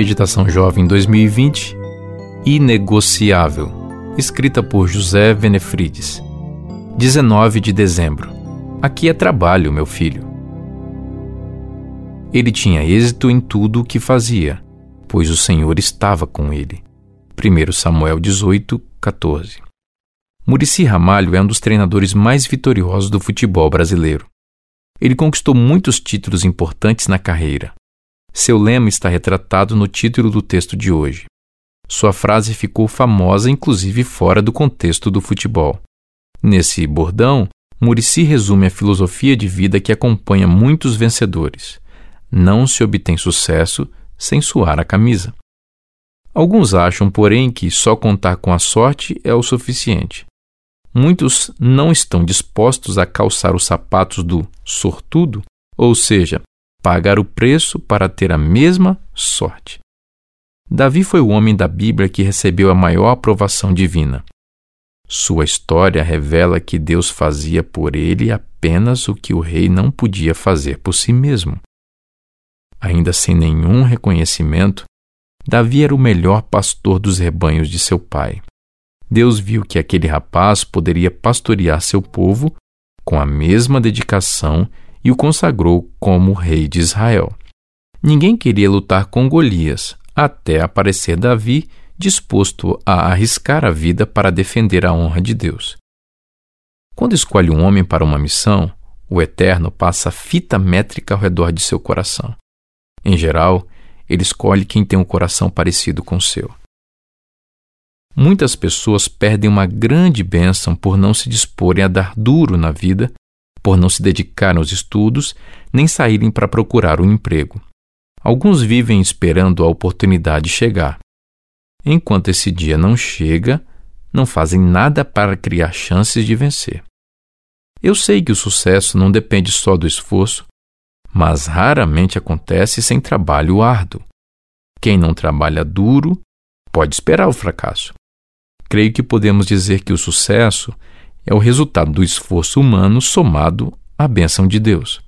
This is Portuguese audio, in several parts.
Meditação Jovem 2020 Inegociável, escrita por José Venefrides. 19 de dezembro. Aqui é trabalho, meu filho. Ele tinha êxito em tudo o que fazia, pois o Senhor estava com ele. 1 Samuel 18, 14. Murici Ramalho é um dos treinadores mais vitoriosos do futebol brasileiro. Ele conquistou muitos títulos importantes na carreira. Seu lema está retratado no título do texto de hoje. Sua frase ficou famosa, inclusive fora do contexto do futebol. Nesse bordão, Murici resume a filosofia de vida que acompanha muitos vencedores. Não se obtém sucesso sem suar a camisa. Alguns acham, porém, que só contar com a sorte é o suficiente. Muitos não estão dispostos a calçar os sapatos do sortudo, ou seja, pagar o preço para ter a mesma sorte. Davi foi o homem da Bíblia que recebeu a maior aprovação divina. Sua história revela que Deus fazia por ele apenas o que o rei não podia fazer por si mesmo. Ainda sem nenhum reconhecimento, Davi era o melhor pastor dos rebanhos de seu pai. Deus viu que aquele rapaz poderia pastorear seu povo com a mesma dedicação e o consagrou como rei de Israel. Ninguém queria lutar com Golias, até aparecer Davi disposto a arriscar a vida para defender a honra de Deus. Quando escolhe um homem para uma missão, o Eterno passa fita métrica ao redor de seu coração. Em geral, ele escolhe quem tem um coração parecido com o seu. Muitas pessoas perdem uma grande bênção por não se disporem a dar duro na vida, por não se dedicarem aos estudos, nem saírem para procurar um emprego. Alguns vivem esperando a oportunidade chegar. Enquanto esse dia não chega, não fazem nada para criar chances de vencer. Eu sei que o sucesso não depende só do esforço, mas raramente acontece sem trabalho árduo. Quem não trabalha duro pode esperar o fracasso creio que podemos dizer que o sucesso é o resultado do esforço humano somado à bênção de Deus.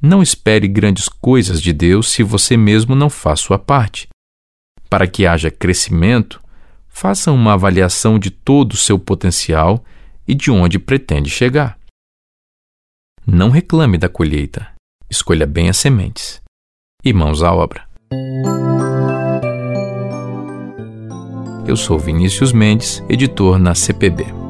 Não espere grandes coisas de Deus se você mesmo não faz sua parte. Para que haja crescimento, faça uma avaliação de todo o seu potencial e de onde pretende chegar. Não reclame da colheita, escolha bem as sementes. E mãos à obra. Eu sou Vinícius Mendes, editor na CPB.